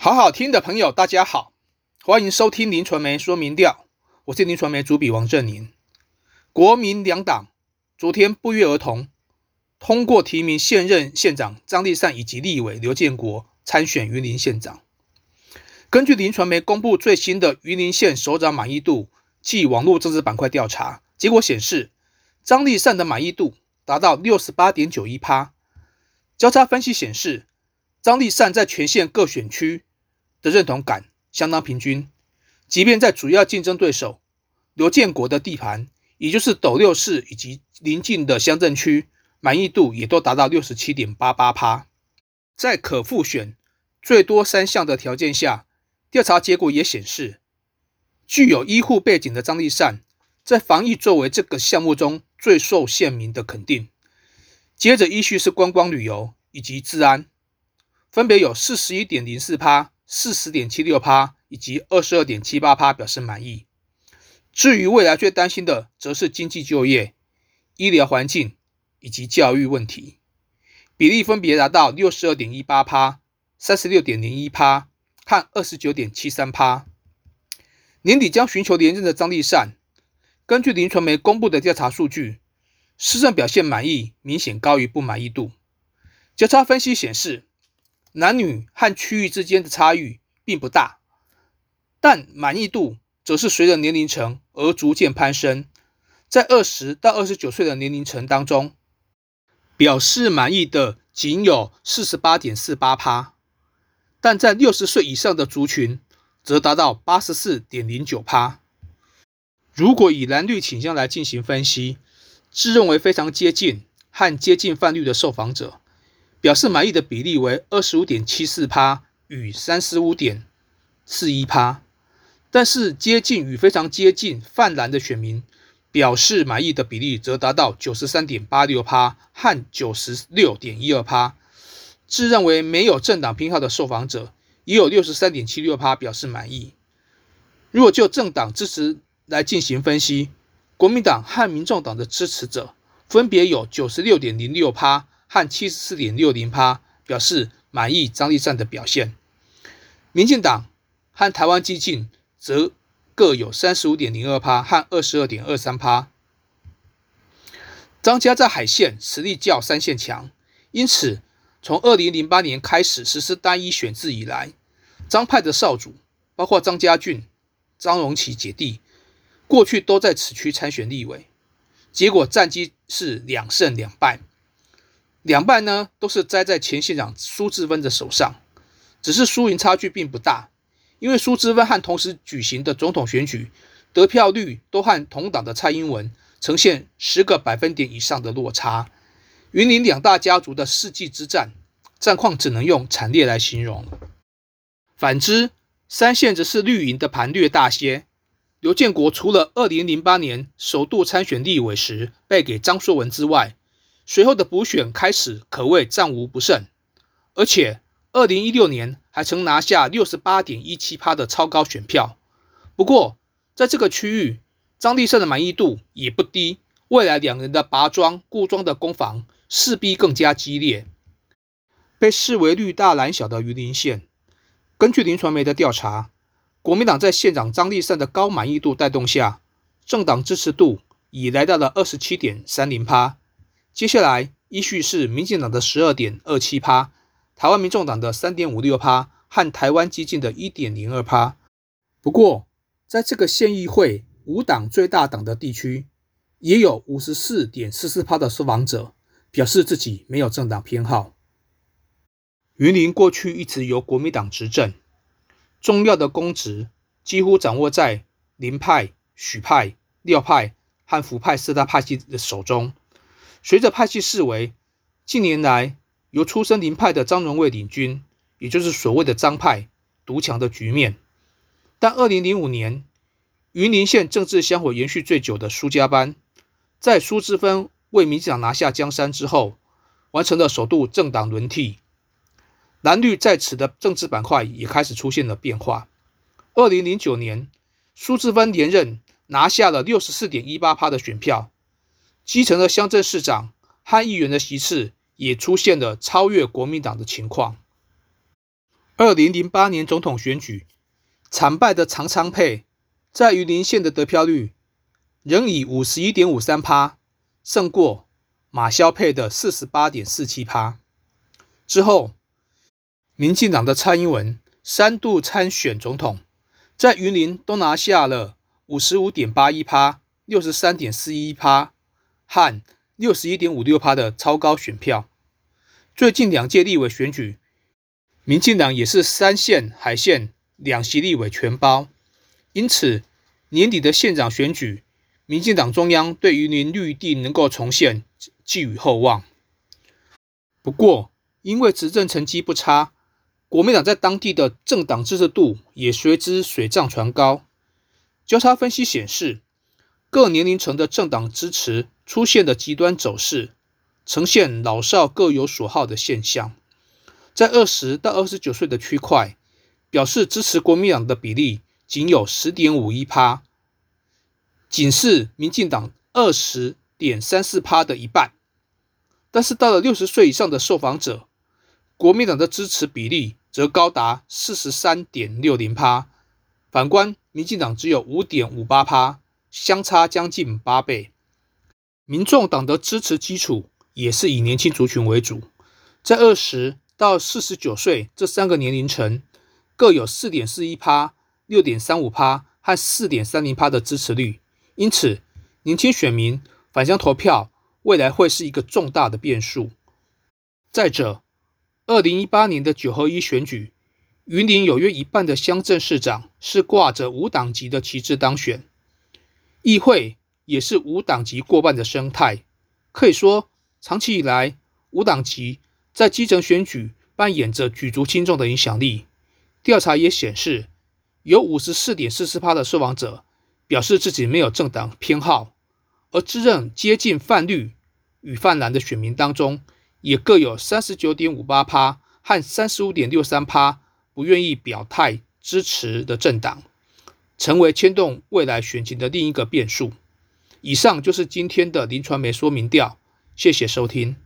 好好听的朋友，大家好，欢迎收听林传媒说明调，我是林传媒主笔王振宁。国民两党昨天不约而同通过提名现任县长张立善以及立委刘建国参选云林县长。根据林传媒公布最新的云林县首长满意度暨网络政治板块调查结果显示，张立善的满意度达到六十八点九一趴。交叉分析显示，张立善在全县各选区。的认同感相当平均，即便在主要竞争对手刘建国的地盘，也就是斗六市以及邻近的乡镇区，满意度也都达到六十七点八八趴。在可复选最多三项的条件下，调查结果也显示，具有医护背景的张立善，在防疫作为这个项目中最受县民的肯定。接着依序是观光旅游以及治安，分别有四十一点零四趴。四十点七六趴以及二十二点七八趴表示满意。至于未来最担心的，则是经济就业、医疗环境以及教育问题，比例分别达到六十二点一八趴、三十六点零一趴和二十九点七三趴。年底将寻求连任的张立善，根据林传媒公布的调查数据，施政表现满意明显高于不满意度。交叉分析显示。男女和区域之间的差异并不大，但满意度则是随着年龄层而逐渐攀升。在二十到二十九岁的年龄层当中，表示满意的仅有四十八点四八趴，但在六十岁以上的族群则达到八十四点零九趴。如果以蓝绿倾向来进行分析，自认为非常接近和接近泛绿的受访者。表示满意的比例为二十五点七四趴与三十五点四一趴，但是接近与非常接近泛蓝的选民表示满意的比例则达到九十三点八六趴和九十六点一二趴。自认为没有政党偏好的受访者也有六十三点七六趴表示满意。如果就政党支持来进行分析，国民党和民众党的支持者分别有九十六点零六趴。和七十四点六零趴表示满意张立善的表现，民进党和台湾激进则各有三十五点零二趴和二十二点二三趴。张家在海线实力较三线强，因此从二零零八年开始实施单一选制以来，张派的少主包括张家俊、张荣启姐弟，过去都在此区参选立委，结果战绩是两胜两败。两败呢，都是栽在前县长苏志芬的手上，只是输赢差距并不大，因为苏志芬和同时举行的总统选举得票率都和同党的蔡英文呈现十个百分点以上的落差。云林两大家族的世纪之战，战况只能用惨烈来形容。反之，三县则是绿营的盘略大些。刘建国除了二零零八年首度参选立委时败给张硕文之外，随后的补选开始可谓战无不胜，而且二零一六年还曾拿下六十八点一七趴的超高选票。不过，在这个区域，张立胜的满意度也不低。未来两人的拔庄固庄的攻防势必更加激烈。被视为绿大蓝小的榆林县，根据林传媒的调查，国民党在县长张立胜的高满意度带动下，政党支持度已来到了二十七点三零趴。接下来依序是民进党的十二点二七趴，台湾民众党的三点五六趴和台湾激进的一点零二趴。不过，在这个县议会五党最大党的地区，也有五十四点四四趴的受访者表示自己没有政党偏好。云林过去一直由国民党执政，重要的公职几乎掌握在林派、许派、廖派和福派四大派系的手中。随着派系式微，近年来由出身林派的张荣卫领军，也就是所谓的张派独强的局面。但二零零五年，云林县政治香火延续最久的苏家班，在苏之芬为民进党拿下江山之后，完成了首度政党轮替，蓝绿在此的政治板块也开始出现了变化。二零零九年，苏之芬连任，拿下了六十四点一八趴的选票。基层的乡镇市长和议员的席次也出现了超越国民党的情况。二零零八年总统选举惨败的长昌配，在云林县的得票率仍以五十一点五三趴胜过马萧配的四十八点四七趴。之后，民进党的蔡英文三度参选总统，在云林都拿下了五十五点八一趴、六十三点四一趴和六十一点五六趴的超高选票。最近两届立委选举。民进党也是三县海县两席立委全包，因此年底的县长选举，民进党中央对于林绿地能够重现寄予厚望。不过，因为执政成绩不差，国民党在当地的政党支持度也随之水涨船高。交叉分析显示，各年龄层的政党支持出现的极端走势，呈现老少各有所好的现象。在二十到二十九岁的区块，表示支持国民党的比例仅有十点五一趴，仅是民进党二十点三四趴的一半。但是到了六十岁以上的受访者，国民党的支持比例则高达四十三点六零趴，反观民进党只有五点五八趴，相差将近八倍。民众党的支持基础也是以年轻族群为主，在二十。到四十九岁这三个年龄层各有四点四一趴、六点三五趴和四点三零趴的支持率，因此年轻选民返乡投票未来会是一个重大的变数。再者，二零一八年的九合一选举，云林有约一半的乡镇市长是挂着无党籍的旗帜当选，议会也是无党籍过半的生态，可以说长期以来无党籍。在基层选举扮演着举足轻重的影响力。调查也显示，有五十四点四四趴的受访者表示自己没有政党偏好，而自认接近泛绿与泛蓝的选民当中，也各有三十九点五八趴和三十五点六三趴不愿意表态支持的政党，成为牵动未来选情的另一个变数。以上就是今天的林传媒说明调，谢谢收听。